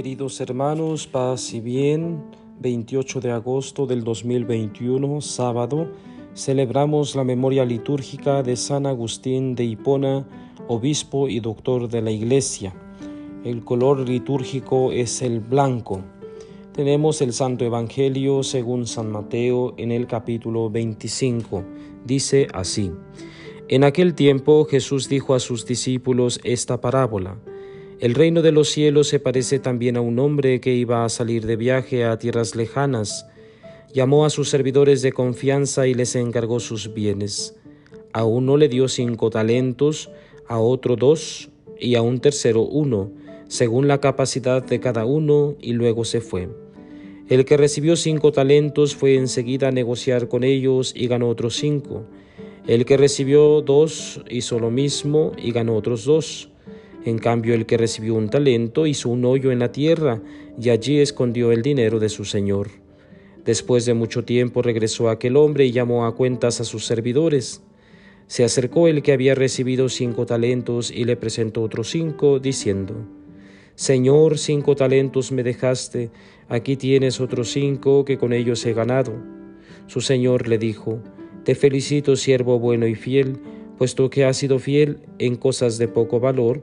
queridos hermanos, paz y bien. 28 de agosto del 2021, sábado, celebramos la memoria litúrgica de San Agustín de Hipona, obispo y doctor de la Iglesia. El color litúrgico es el blanco. Tenemos el Santo Evangelio según San Mateo en el capítulo 25. Dice así. En aquel tiempo Jesús dijo a sus discípulos esta parábola. El reino de los cielos se parece también a un hombre que iba a salir de viaje a tierras lejanas. Llamó a sus servidores de confianza y les encargó sus bienes. A uno le dio cinco talentos, a otro dos y a un tercero uno, según la capacidad de cada uno, y luego se fue. El que recibió cinco talentos fue enseguida a negociar con ellos y ganó otros cinco. El que recibió dos hizo lo mismo y ganó otros dos. En cambio, el que recibió un talento hizo un hoyo en la tierra y allí escondió el dinero de su señor. Después de mucho tiempo regresó aquel hombre y llamó a cuentas a sus servidores. Se acercó el que había recibido cinco talentos y le presentó otros cinco, diciendo, Señor, cinco talentos me dejaste, aquí tienes otros cinco que con ellos he ganado. Su señor le dijo, Te felicito, siervo bueno y fiel, puesto que has sido fiel en cosas de poco valor,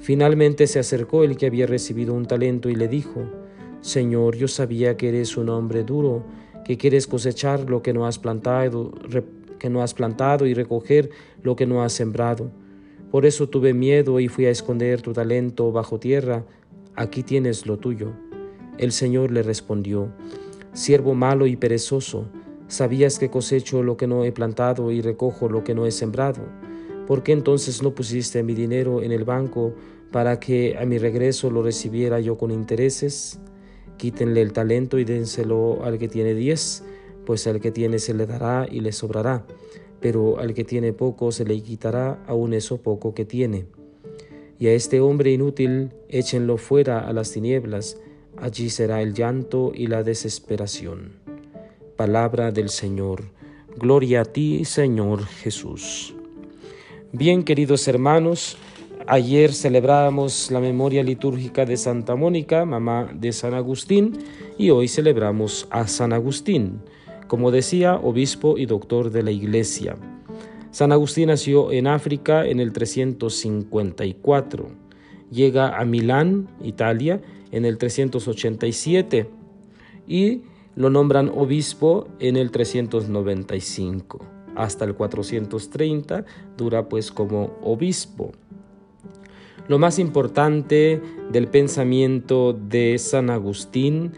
Finalmente se acercó el que había recibido un talento y le dijo, Señor, yo sabía que eres un hombre duro, que quieres cosechar lo que no has plantado, que no has plantado y recoger lo que no has sembrado. Por eso tuve miedo y fui a esconder tu talento bajo tierra. Aquí tienes lo tuyo. El Señor le respondió, Siervo malo y perezoso, sabías que cosecho lo que no he plantado y recojo lo que no he sembrado. ¿Por qué entonces no pusiste mi dinero en el banco para que a mi regreso lo recibiera yo con intereses? Quítenle el talento y dénselo al que tiene diez, pues al que tiene se le dará y le sobrará, pero al que tiene poco se le quitará aún eso poco que tiene. Y a este hombre inútil échenlo fuera a las tinieblas, allí será el llanto y la desesperación. Palabra del Señor. Gloria a ti, Señor Jesús. Bien, queridos hermanos, ayer celebramos la memoria litúrgica de Santa Mónica, mamá de San Agustín, y hoy celebramos a San Agustín, como decía, obispo y doctor de la Iglesia. San Agustín nació en África en el 354. Llega a Milán, Italia, en el 387 y lo nombran obispo en el 395 hasta el 430 dura pues como obispo. Lo más importante del pensamiento de San Agustín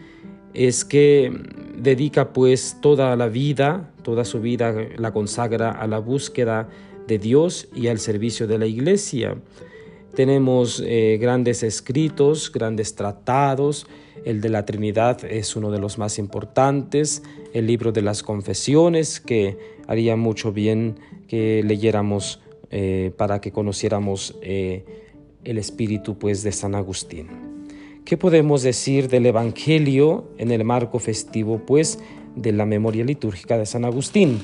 es que dedica pues toda la vida, toda su vida la consagra a la búsqueda de Dios y al servicio de la iglesia. Tenemos eh, grandes escritos, grandes tratados. El de la Trinidad es uno de los más importantes. El libro de las confesiones, que haría mucho bien que leyéramos eh, para que conociéramos eh, el espíritu pues, de San Agustín. ¿Qué podemos decir del Evangelio en el marco festivo pues, de la memoria litúrgica de San Agustín?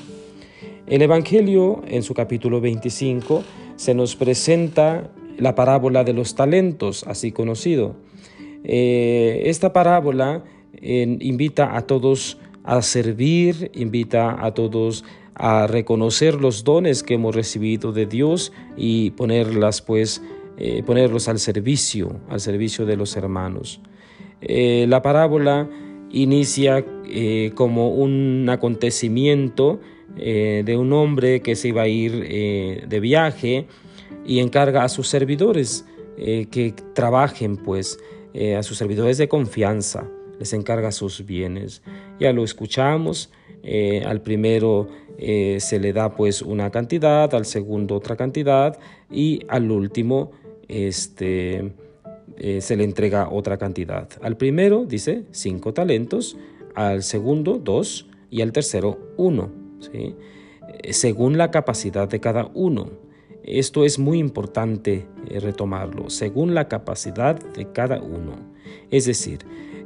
El Evangelio, en su capítulo 25, se nos presenta la parábola de los talentos, así conocido. Eh, esta parábola invita a todos a servir, invita a todos a reconocer los dones que hemos recibido de Dios y ponerlas pues eh, ponerlos al servicio, al servicio de los hermanos. Eh, la parábola inicia como un acontecimiento de un hombre que se iba a ir de viaje y encarga a sus servidores eh, que trabajen, pues, eh, a sus servidores de confianza, les encarga sus bienes. Ya lo escuchamos, eh, al primero se le da pues una cantidad, al segundo otra cantidad y al último este, eh, se le entrega otra cantidad. Al primero dice cinco talentos, al segundo dos y al tercero uno, ¿sí? Eh, según la capacidad de cada uno. Esto es muy importante eh, retomarlo, según la capacidad de cada uno. Es decir,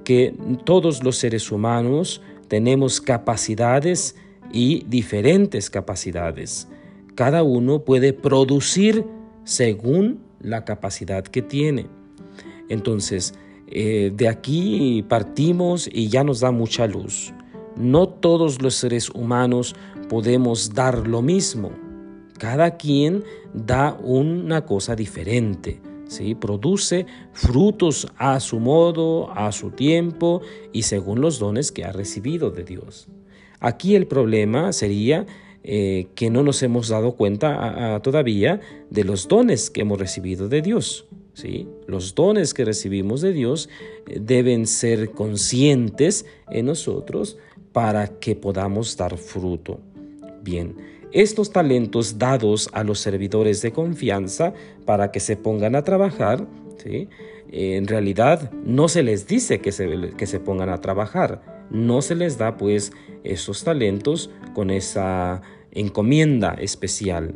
que todos los seres humanos tenemos capacidades y diferentes capacidades. Cada uno puede producir según la capacidad que tiene. Entonces, eh, de aquí partimos y ya nos da mucha luz. No todos los seres humanos podemos dar lo mismo. Cada quien da una cosa diferente. ¿sí? Produce frutos a su modo, a su tiempo y según los dones que ha recibido de Dios. Aquí el problema sería eh, que no nos hemos dado cuenta todavía de los dones que hemos recibido de Dios. ¿sí? Los dones que recibimos de Dios eh, deben ser conscientes en nosotros para que podamos dar fruto. Bien, estos talentos dados a los servidores de confianza para que se pongan a trabajar, ¿sí? en realidad no se les dice que se, que se pongan a trabajar, no se les da pues esos talentos con esa encomienda especial.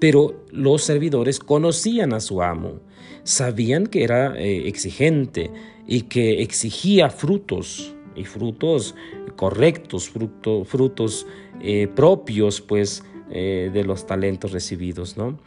Pero los servidores conocían a su amo, sabían que era eh, exigente y que exigía frutos y frutos correctos, frutos eh, propios pues eh, de los talentos recibidos, ¿no?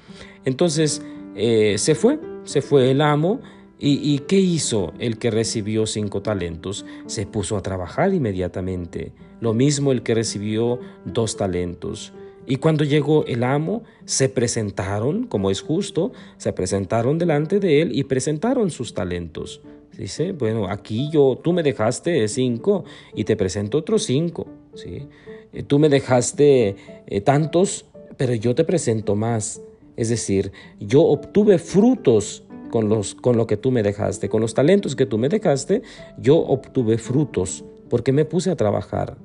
Entonces se fue, se fue el amo ¿Y, qué hizo el que recibió cinco talentos? Se puso a trabajar inmediatamente. Lo mismo el que recibió dos talentos. Y cuando llegó el amo, se presentaron, como es justo, se presentaron delante de él y presentaron sus talentos. Dice, bueno, aquí yo, tú me dejaste cinco y te presento otros cinco. Eh, tú me dejaste eh, tantos, pero yo te presento más. Es decir, yo obtuve frutos con, los, con lo que tú me dejaste, con los talentos que tú me dejaste, yo obtuve frutos porque me puse a trabajar.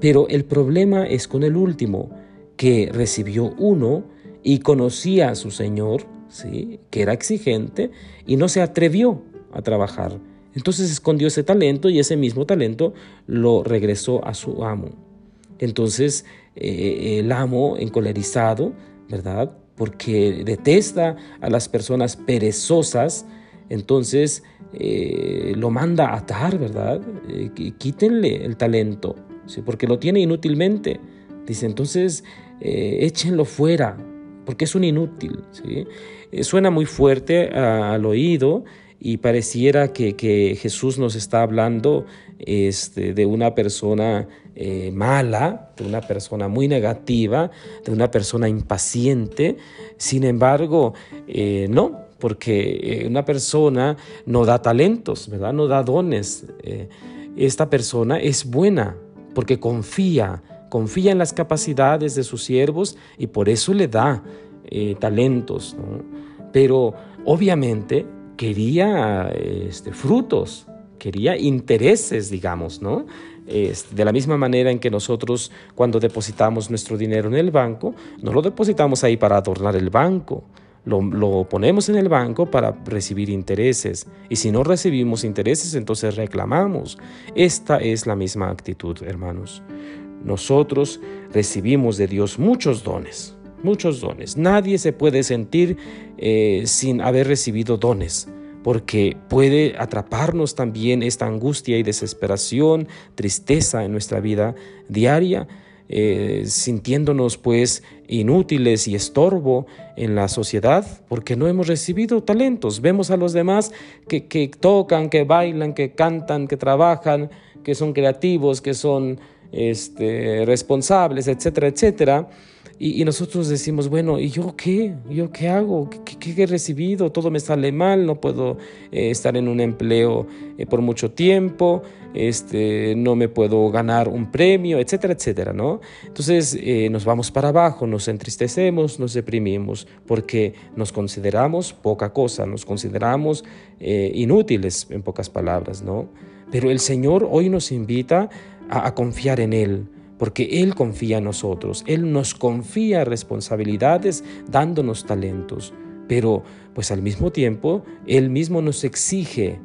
Pero el problema es con el último, que recibió uno y conocía a su Señor, ¿sí? que era exigente, y no se atrevió a trabajar. Entonces escondió ese talento y ese mismo talento lo regresó a su amo. Entonces eh, el amo, encolerizado, ¿verdad? porque detesta a las personas perezosas, entonces eh, lo manda a atar, ¿verdad? Eh, quítenle el talento, ¿sí? porque lo tiene inútilmente. Dice, entonces échenlo fuera, porque es un inútil. ¿sí? suena muy fuerte al oído y pareciera que, Jesús nos está hablando este, de una persona eh, mala, de una persona muy negativa, de una persona impaciente. Sin embargo, eh, no, porque eh, una persona no da talentos, ¿verdad? No da dones. esta persona es buena porque confía, confía en las capacidades de sus siervos y por eso le da talentos. Pero obviamente quería este, frutos, quería intereses, digamos, ¿no? de la misma manera en que nosotros cuando depositamos nuestro dinero en el banco, no lo depositamos ahí para adornar el banco, lo, lo, ponemos en el banco para recibir intereses. Y si no recibimos intereses, entonces reclamamos. Esta es la misma actitud, hermanos. Nosotros recibimos de Dios muchos dones, muchos dones. Nadie se puede sentir eh, sin haber recibido dones, porque puede atraparnos también esta angustia y desesperación, tristeza en nuestra vida diaria, eh, sintiéndonos pues inútiles y estorbo en la sociedad porque no hemos recibido talentos. Vemos a los demás que, que tocan, que bailan, que cantan, que trabajan, que son creativos, que son este, responsables, etcétera, etcétera y, nosotros decimos, bueno, ¿y yo qué? ¿Yo qué hago? ¿Qué, he recibido? Todo me sale mal, no puedo eh, estar en un empleo eh, por mucho tiempo, este, no me puedo ganar un premio, etcétera, etcétera, ¿no? Entonces eh, nos vamos para abajo, nos entristecemos, nos deprimimos, porque nos consideramos poca cosa, nos consideramos inútiles, en pocas palabras, ¿no? Pero el Señor hoy nos invita a confiar en Él porque Él confía en nosotros, Él nos confía responsabilidades dándonos talentos. pero pues al mismo tiempo Él mismo nos exige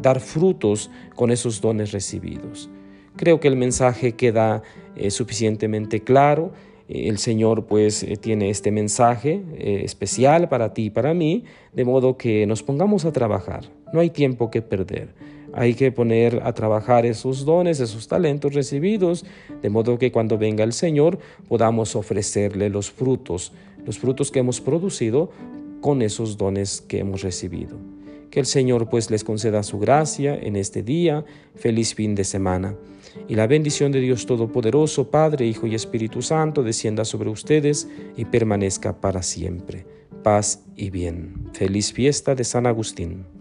dar frutos con esos dones recibidos. Creo que el mensaje queda eh, suficientemente claro. El Señor pues eh, tiene este mensaje eh, especial para ti y para mí, de modo que nos pongamos a trabajar. No hay tiempo que perder. Hay que poner a trabajar esos dones, esos talentos recibidos, de modo que cuando venga el Señor podamos ofrecerle los frutos, los frutos que hemos producido con esos dones que hemos recibido. Que el Señor pues les conceda su gracia en este día. Feliz fin de semana. Y la bendición de Dios Todopoderoso, Padre, Hijo y Espíritu Santo, descienda sobre ustedes y permanezca para siempre. Paz y bien. Feliz fiesta de San Agustín.